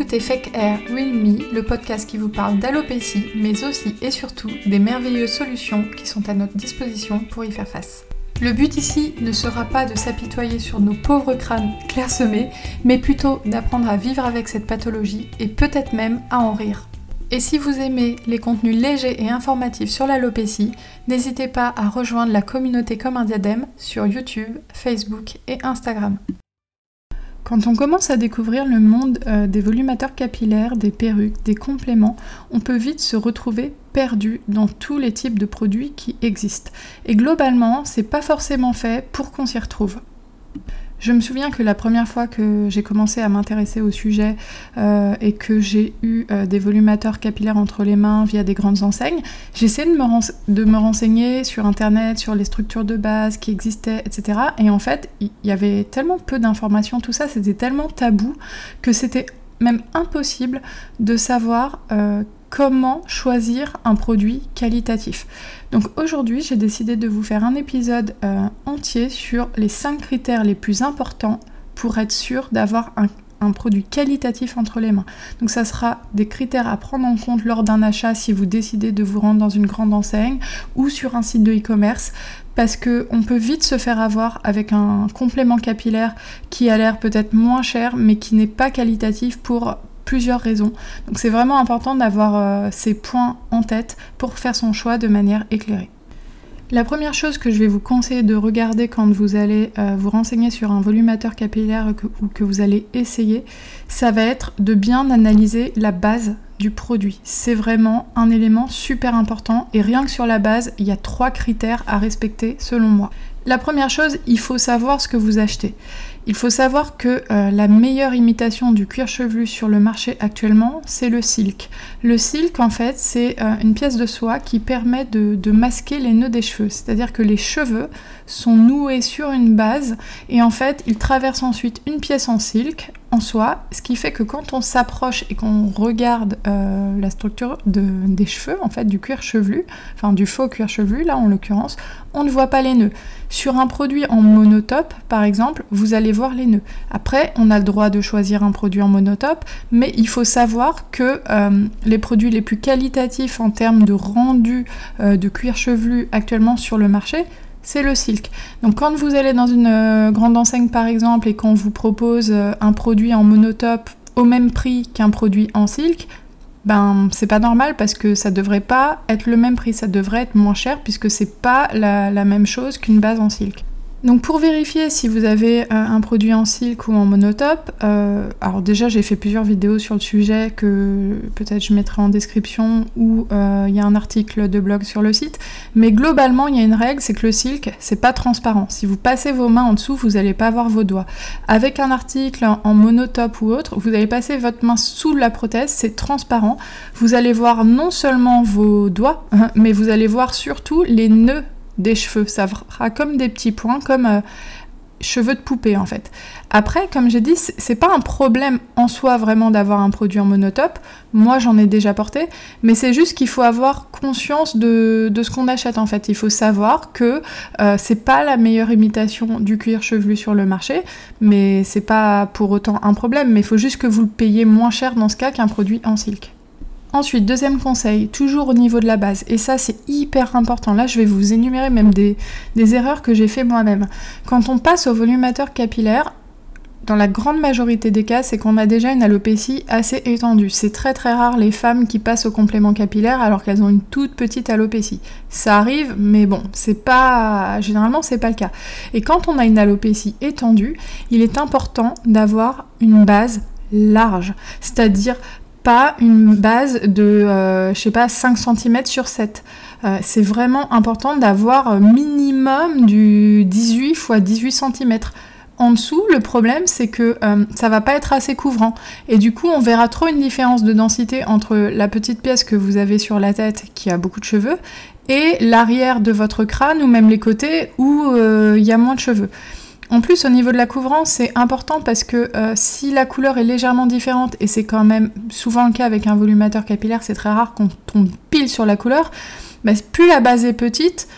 écoutez Fake Air Real Me, le podcast qui vous parle d'alopécie, mais aussi et surtout des merveilleuses solutions qui sont à notre disposition pour y faire face. Le but ici ne sera pas de s'apitoyer sur nos pauvres crânes clairsemés, mais plutôt d'apprendre à vivre avec cette pathologie et peut-être même à en rire. Et si vous aimez les contenus légers et informatifs sur l'alopécie, n'hésitez pas à rejoindre la communauté comme un diadème sur YouTube, Facebook et Instagram. Quand on commence à découvrir le monde euh, des volumateurs capillaires, des perruques, des compléments, on peut vite se retrouver perdu dans tous les types de produits qui existent. Et globalement, c'est pas forcément fait pour qu'on s'y retrouve. Je me souviens que la première fois que j'ai commencé à m'intéresser au sujet euh, et que j'ai eu euh, des volumateurs capillaires entre les mains via des grandes enseignes, j'essayais de, me renseigner sur internet, sur les structures de base qui existaient, etc. Et en fait, il y, avait tellement peu d'informations, tout ça, c'était tellement tabou que c'était même impossible de savoir euh, comment choisir un produit qualitatif. Donc aujourd'hui, j'ai décidé de vous faire un épisode euh, entier sur les 5 critères les plus importants pour être sûr d'avoir un, produit qualitatif entre les mains. Donc ça sera des critères à prendre en compte lors d'un achat si vous décidez de vous rendre dans une grande enseigne ou sur un site de e-commerce parce qu'on peut vite se faire avoir avec un complément capillaire qui a l'air peut-être moins cher mais qui n'est pas qualitatif pour plusieurs raisons. Donc c'est vraiment important d'avoir euh, ces points en tête pour faire son choix de manière éclairée. La première chose que je vais vous conseiller de regarder quand vous allez euh, vous renseigner sur un volumateur capillaire ou que vous allez essayer, ça va être de bien analyser la base du produit. C'est vraiment un élément super important et rien que sur la base, il y a trois critères à respecter selon moi. La première chose, il faut savoir ce que vous achetez. Il faut savoir que euh, la meilleure imitation du cuir chevelu sur le marché actuellement, c'est le silk. Le silk, en fait, c'est euh, une pièce de soie qui permet de, de masquer les nœuds des cheveux. C'est-à-dire que les cheveux sont noués sur une base et en fait, ils traversent ensuite une pièce en silk soi, ce qui fait que quand on s'approche et qu'on regarde euh, la structure des cheveux, en fait, du cuir chevelu, enfin du faux cuir chevelu, là en l'occurrence, on ne voit pas les nœuds. Sur un produit en monotope, par exemple, vous allez voir les nœuds. Après, on a le droit de choisir un produit en monotope, mais il faut savoir que euh, les produits les plus qualitatifs en termes de rendu euh, de cuir chevelu actuellement sur le marché, c'est le silk. Donc quand vous allez dans une euh, grande enseigne par exemple et qu'on vous propose euh, un produit en monotope au même prix qu'un produit en silk, ben c'est pas normal parce que ça devrait pas être le même prix, ça devrait être moins cher puisque c'est pas la même chose qu'une base en silk. Donc pour vérifier si vous avez euh, un produit en silk ou en monotope, euh, alors déjà j'ai fait plusieurs vidéos sur le sujet que peut-être je mettrai en description ou euh, il y a un article de blog sur le site, mais globalement il y a une règle, c'est que le silk c'est pas transparent. Si vous passez vos mains en dessous, vous n'allez pas voir vos doigts. Avec un article en monotope ou autre, vous allez passer votre main sous la prothèse, c'est transparent. Vous allez voir non seulement vos doigts, mais vous allez voir surtout les nœuds des cheveux. Ça fera comme des petits points, comme euh, cheveux de poupée en fait. Après, comme j'ai dit, c'est pas un problème en soi vraiment d'avoir un produit en monotope. Moi, j'en ai déjà porté, mais c'est juste qu'il faut avoir conscience de, ce qu'on achète en fait. Il faut savoir que euh, c'est pas la meilleure imitation du cuir chevelu sur le marché, mais c'est pas pour autant un problème. Mais il faut juste que vous le payiez moins cher dans ce cas qu'un produit en silk. Ensuite, deuxième conseil, toujours au niveau de la base, et ça c'est hyper important, là je vais vous énumérer même des, erreurs que j'ai fait moi-même. Quand on passe au volumateur capillaire, dans la grande majorité des cas, c'est qu'on a déjà une alopécie assez étendue. C'est très très rare les femmes qui passent au complément capillaire alors qu'elles ont une toute petite alopécie. Ça arrive, mais bon, c'est pas généralement c'est pas le cas. Et quand on a une alopécie étendue, il est important d'avoir une base large, c'est-à-dire pas une base de, euh, je sais pas, 5 cm sur 7. Euh, c'est vraiment important d'avoir minimum du 18 x 18 cm. En dessous, le problème, c'est que euh, ça va pas être assez couvrant. Et du coup, on verra trop une différence de densité entre la petite pièce que vous avez sur la tête, qui a beaucoup de cheveux, et l'arrière de votre crâne, ou même les côtés, où il y a moins de cheveux. En plus, au niveau de la couvrance, c'est important parce que euh, si la couleur est légèrement différente, et c'est quand même souvent le cas avec un volumateur capillaire, c'est très rare qu'on tombe pile sur la couleur, bah, plus la base est petite,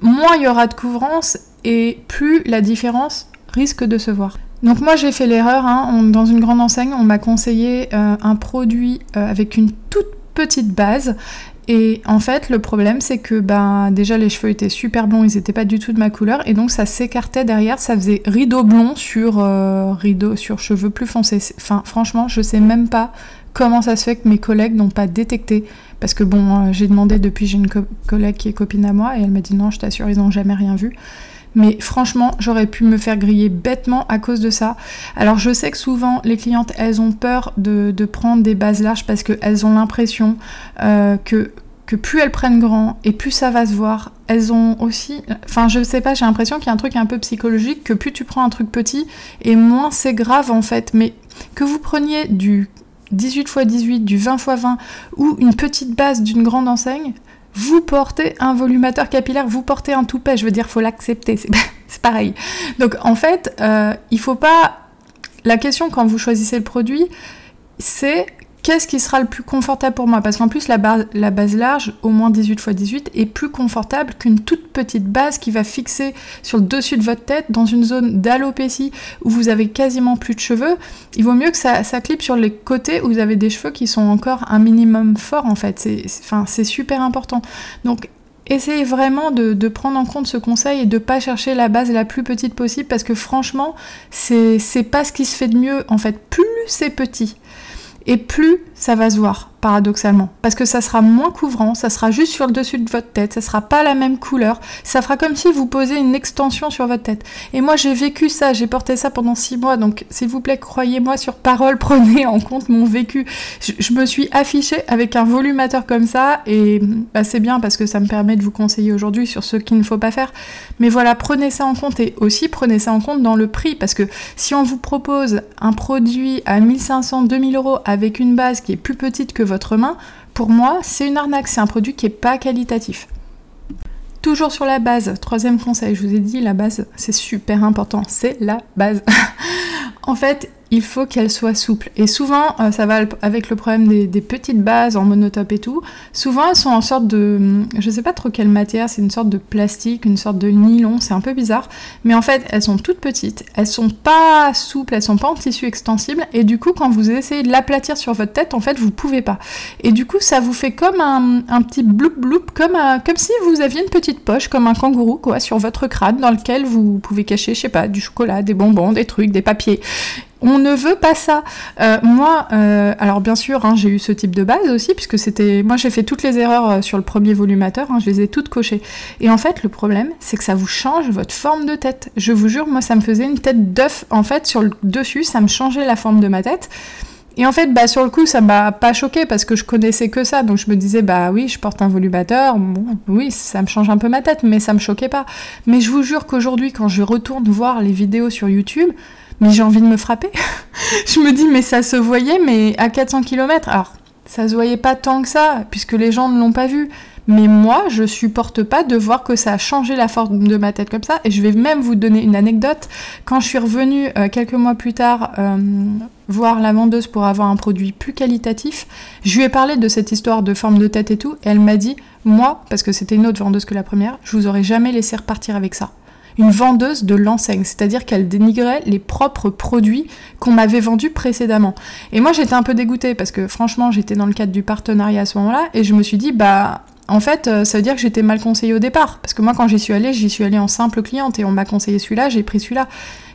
moins il y aura de couvrance et plus la différence risque de se voir. Donc moi j'ai fait l'erreur, hein. dans une grande enseigne, on m'a conseillé euh, un produit euh, avec une toute petite base. Et en fait, le problème, c'est que ben, déjà les cheveux étaient super blonds, ils n'étaient pas du tout de ma couleur, et donc ça s'écartait derrière, ça faisait rideau blond sur euh, rideau sur cheveux plus foncés. Enfin, franchement, je sais même pas comment ça se fait que mes collègues n'ont pas détecté. Parce que bon, j'ai demandé depuis, j'ai une collègue qui est copine à moi, et elle m'a dit non, je t'assure, ils n'ont jamais rien vu. Mais franchement, j'aurais pu me faire griller bêtement à cause de ça. Alors je sais que souvent les clientes, elles ont peur de, prendre des bases larges parce qu'elles ont l'impression euh, que que plus elles prennent grand et plus ça va se voir, elles ont aussi, enfin je sais pas, j'ai l'impression qu'il y a un truc un peu psychologique, que plus tu prends un truc petit et moins c'est grave en fait, mais que vous preniez du 18 x 18, du 20 x 20 ou une petite base d'une grande enseigne, vous portez un volumateur capillaire, vous portez un toupet, je veux dire, faut l'accepter, c'est pareil. Donc en fait, euh, il faut pas. La question quand vous choisissez le produit, c'est qu'est-ce qui sera le plus confortable pour moi? Parce qu'en plus, la, base large, au moins 18 x 18, est plus confortable qu'une toute petite base qui va fixer sur le dessus de votre tête dans une zone d'alopécie où vous avez quasiment plus de cheveux. Il vaut mieux que ça, ça sur les côtés où vous avez des cheveux qui sont encore un minimum forts en fait. C'est super important. Donc essayez vraiment de, de, prendre en compte ce conseil et de pas chercher la base la plus petite possible parce que franchement, c'est pas ce qui se fait de mieux. En fait, plus c'est petit et plus ça va se voir, paradoxalement. Parce que ça sera moins couvrant, ça sera juste sur le dessus de votre tête, ça sera pas la même couleur, ça fera comme si vous posiez une extension sur votre tête. Et moi j'ai vécu ça, j'ai porté ça pendant six mois, donc s'il vous plaît, croyez-moi sur parole, prenez en compte mon vécu. Je, me suis affichée avec un volumateur comme ça, et bah, c'est bien parce que ça me permet de vous conseiller aujourd'hui sur ce qu'il ne faut pas faire. Mais voilà, prenez ça en compte et aussi prenez ça en compte dans le prix, parce que si on vous propose un produit à 1500, 2000 euros avec une base qui plus petite que votre main, pour moi, c'est une arnaque, c'est un produit qui n'est pas qualitatif. Toujours sur la base, troisième conseil, je vous ai dit, la base, c'est super important, c'est la base. en fait, il faut qu'elle soit souple. Et souvent, euh, ça va avec le problème des, petites bases en monotope et tout. Souvent, elles sont en sorte de, je sais pas trop quelle matière, c'est une sorte de plastique, une sorte de nylon, c'est un peu bizarre. Mais en fait, elles sont toutes petites, elles sont pas souples, elles sont pas en tissu extensible. Et du coup, quand vous essayez de l'aplatir sur votre tête, en fait, vous pouvez pas. Et du coup, ça vous fait comme un, petit bloup bloup, comme, comme si vous aviez une petite poche, comme un kangourou, quoi, sur votre crâne, dans lequel vous pouvez cacher, je sais pas, du chocolat, des bonbons, des trucs, des papiers. On ne veut pas ça. Euh, moi, euh, alors bien sûr, hein, j'ai eu ce type de base aussi, puisque c'était. Moi, j'ai fait toutes les erreurs euh, sur le premier volumateur, hein, je les ai toutes cochées. Et en fait, le problème, c'est que ça vous change votre forme de tête. Je vous jure, moi, ça me faisait une tête d'œuf. En fait, sur le dessus, ça me changeait la forme de ma tête. Et en fait, bah, sur le coup, ça m'a pas choqué parce que je connaissais que ça. Donc je me disais, bah oui, je porte un volumateur. Oui, ça me change un peu ma tête, mais ça me choquait pas. Mais je vous jure qu'aujourd'hui, quand je retourne voir les vidéos sur YouTube, mais j'ai envie de me frapper. je me dis, mais ça se voyait, mais à 400 km. Alors, ça se voyait pas tant que ça, puisque les gens ne l'ont pas vu. Mais moi, je supporte pas de voir que ça a changé la forme de ma tête comme ça. Et je vais même vous donner une anecdote. Quand je suis revenue euh, quelques mois plus tard euh, voir la vendeuse pour avoir un produit plus qualitatif, je lui ai parlé de cette histoire de forme de tête et tout. Et elle m'a dit, moi, parce que c'était une autre vendeuse que la première, je vous aurais jamais laissé repartir avec ça une vendeuse de l'enseigne, c'est-à-dire qu'elle dénigrait les propres produits qu'on m'avait vendus précédemment. Et moi j'étais un peu dégoûtée parce que franchement j'étais dans le cadre du partenariat à ce moment-là et je me suis dit bah en fait euh, ça veut dire que j'étais mal conseillée au départ parce que moi quand j'y suis allée j'y suis allée en simple cliente et on m'a conseillé celui-là, j'ai pris celui-là.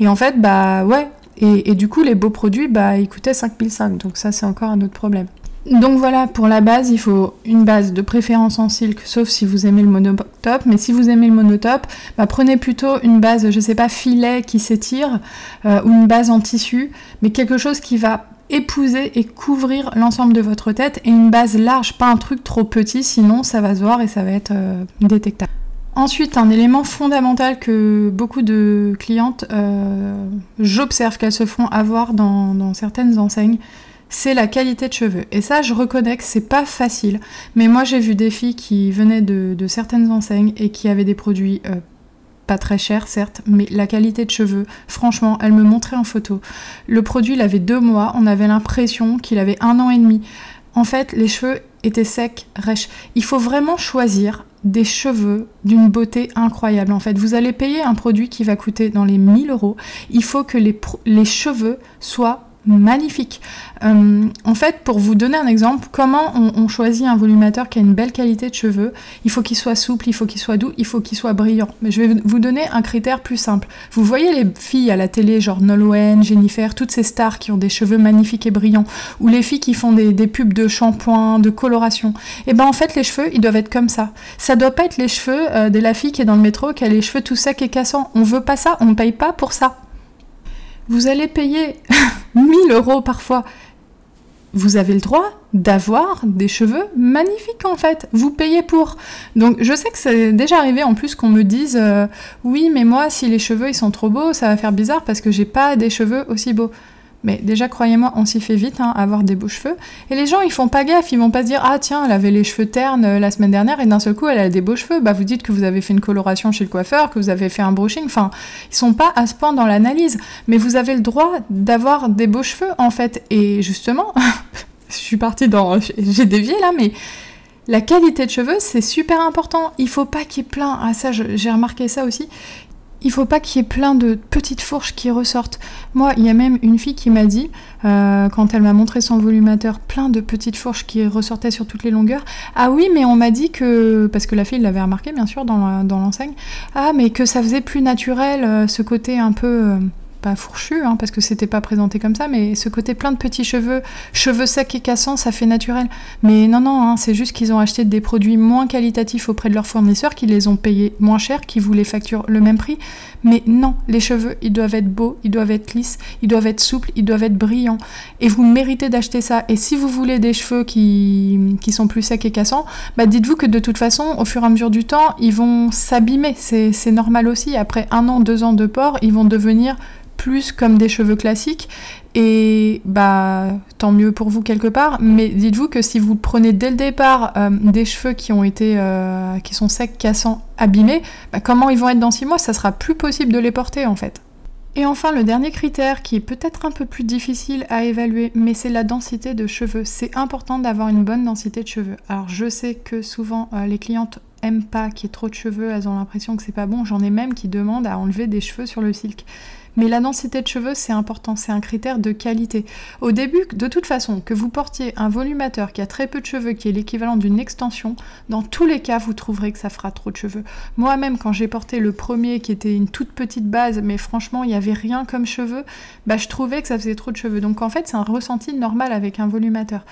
Et en fait bah ouais et, du coup les beaux produits bah ils coûtaient 5005 donc ça c'est encore un autre problème. Donc voilà, pour la base, il faut une base de préférence en silk, sauf si vous aimez le monotope. Mais si vous aimez le monotope, bah prenez plutôt une base, je sais pas, filet qui s'étire, euh, ou une base en tissu, mais quelque chose qui va épouser et couvrir l'ensemble de votre tête, et une base large, pas un truc trop petit, sinon ça va se voir et ça va être euh, détectable. Ensuite, un élément fondamental que beaucoup de clientes, euh, j'observe qu'elles se font avoir dans certaines enseignes, c'est la qualité de cheveux. Et ça, je reconnais que c'est pas facile. Mais moi, j'ai vu des filles qui venaient de, certaines enseignes et qui avaient des produits euh, pas très chers, certes, mais la qualité de cheveux, franchement, elle me montrait en photo. Le produit, il avait deux mois, on avait l'impression qu'il avait un an et demi. En fait, les cheveux étaient secs, rêches. Il faut vraiment choisir des cheveux d'une beauté incroyable. En fait, vous allez payer un produit qui va coûter dans les 1000 euros. Il faut que les, les cheveux soient magnifique. Euh, en fait, pour vous donner un exemple, comment on, choisit un volumateur qui a une belle qualité de cheveux? Il faut qu'il soit souple, il faut qu'il soit doux, il faut qu'il soit brillant. Mais je vais vous donner un critère plus simple. Vous voyez les filles à la télé, genre Nolwenn, Jennifer, toutes ces stars qui ont des cheveux magnifiques et brillants, ou les filles qui font des, pubs de shampoing, de coloration. Et eh ben en fait, les cheveux, ils doivent être comme ça. Ça doit pas être les cheveux euh, de la fille qui est dans le métro, qui a les cheveux tout secs et cassants. On veut pas ça, on ne paye pas pour ça. Vous allez payer 1000 euros parfois. Vous avez le droit d'avoir des cheveux magnifiques en fait. Vous payez pour. Donc je sais que c'est déjà arrivé en plus qu'on me dise euh, oui mais moi si les cheveux ils sont trop beaux ça va faire bizarre parce que j'ai pas des cheveux aussi beaux. Mais déjà, croyez-moi, on s'y fait vite, hein, avoir des beaux cheveux. Et les gens, ils font pas gaffe, ils vont pas se dire Ah tiens, elle avait les cheveux ternes euh, la semaine dernière et d'un seul coup, elle a des beaux cheveux. Bah, vous dites que vous avez fait une coloration chez le coiffeur, que vous avez fait un brushing. Enfin, ils sont pas à ce point dans l'analyse. Mais vous avez le droit d'avoir des beaux cheveux, en fait. Et justement, je suis partie dans. J'ai dévié là, mais. La qualité de cheveux, c'est super important. Il faut pas qu'il y ait plein. Ah ça, j'ai remarqué ça aussi il faut pas qu'il y ait plein de petites fourches qui ressortent. Moi, il y a même une fille qui m'a dit, euh, quand elle m'a montré son volumateur, plein de petites fourches qui ressortaient sur toutes les longueurs. Ah oui, mais on m'a dit que, parce que la fille l'avait remarqué bien sûr dans l'enseigne, ah mais que ça faisait plus naturel euh, ce côté un peu... Euh, pas fourchu, hein, parce que c'était pas présenté comme ça, mais ce côté plein de petits cheveux, cheveux secs et cassants, ça fait naturel. Mais non, non, hein, c'est juste qu'ils ont acheté des produits moins qualitatifs auprès de leurs fournisseurs, qui les ont payés moins cher, qui vous les facturent le même prix. Mais non, les cheveux, ils doivent être beaux, ils doivent être lisses, ils doivent être souples, ils doivent être brillants. Et vous méritez d'acheter ça. Et si vous voulez des cheveux qui, qui sont plus secs et cassants, bah dites-vous que de toute façon, au fur et à mesure du temps, ils vont s'abîmer. C'est normal aussi. Après un an, deux ans de port, ils vont devenir plus comme des cheveux classiques. Et bah tant mieux pour vous quelque part. Mais dites-vous que si vous prenez dès le départ euh, des cheveux qui ont été euh, qui sont secs, cassants, abîmés, bah, comment ils vont être dans six mois Ça sera plus possible de les porter en fait. Et enfin, le dernier critère qui est peut-être un peu plus difficile à évaluer, mais c'est la densité de cheveux. C'est important d'avoir une bonne densité de cheveux. Alors je sais que souvent euh, les clientes aiment pas qu'il y ait trop de cheveux, elles ont l'impression que c'est pas bon. J'en ai même qui demandent à enlever des cheveux sur le silk. Mais la densité de cheveux, c'est important, c'est un critère de qualité. Au début, de toute façon, que vous portiez un volumateur qui a très peu de cheveux, qui est l'équivalent d'une extension, dans tous les cas, vous trouverez que ça fera trop de cheveux. Moi-même, quand j'ai porté le premier qui était une toute petite base, mais franchement, il n'y avait rien comme cheveux, bah, je trouvais que ça faisait trop de cheveux. Donc en fait, c'est un ressenti normal avec un volumateur.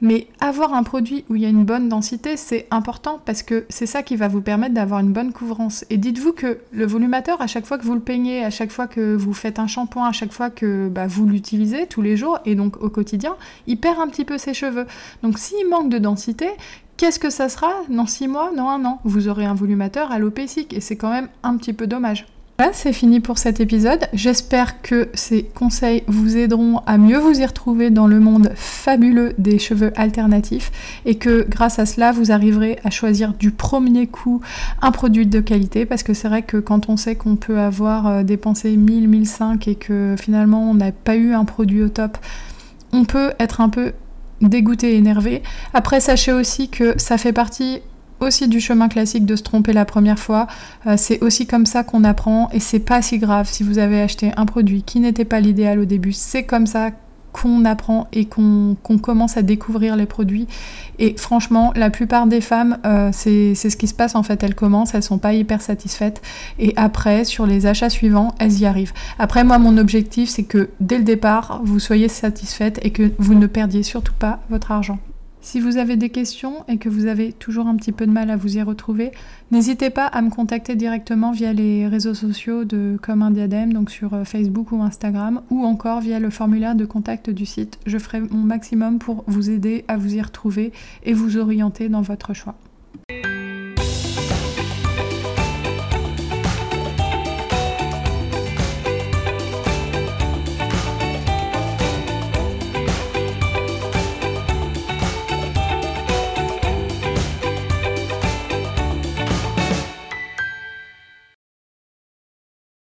Mais avoir un produit où il y a une bonne densité, c'est important parce que c'est ça qui va vous permettre d'avoir une bonne couvrance. Et dites-vous que le volumateur, à chaque fois que vous le peignez, à chaque fois que vous faites un shampoing, à chaque fois que bah, vous l'utilisez tous les jours et donc au quotidien, il perd un petit peu ses cheveux. Donc s'il manque de densité, qu'est-ce que ça sera dans 6 mois, dans un an? Vous aurez un volumateur alopécique et c'est quand même un petit peu dommage. Voilà, c'est fini pour cet épisode. J'espère que ces conseils vous aideront à mieux vous y retrouver dans le monde fabuleux des cheveux alternatifs et que grâce à cela, vous arriverez à choisir du premier coup un produit de qualité parce que c'est vrai que quand on sait qu'on peut avoir euh, dépensé 1000, 1005 et que finalement on n'a pas eu un produit au top, on peut être un peu dégoûté et énervé. Après, sachez aussi que ça fait partie aussi du chemin classique de se tromper la première fois. Euh, c'est aussi comme ça qu'on apprend et c'est pas si grave si vous avez acheté un produit qui n'était pas l'idéal au début. C'est comme ça qu'on apprend et qu'on commence à découvrir les produits. Et franchement, la plupart des femmes, euh, c'est ce qui se passe en fait. Elles commencent, elles sont pas hyper satisfaites. Et après, sur les achats suivants, elles y arrivent. Après, moi, mon objectif, c'est que dès le départ, vous soyez satisfaite et que vous ne perdiez surtout pas votre argent. Si vous avez des questions et que vous avez toujours un petit peu de mal à vous y retrouver, n'hésitez pas à me contacter directement via les réseaux sociaux de Comme un diadème, donc sur euh, Facebook ou Instagram, ou encore via le formulaire de contact du site. Je ferai mon maximum pour vous aider à vous y retrouver et vous orienter dans votre choix.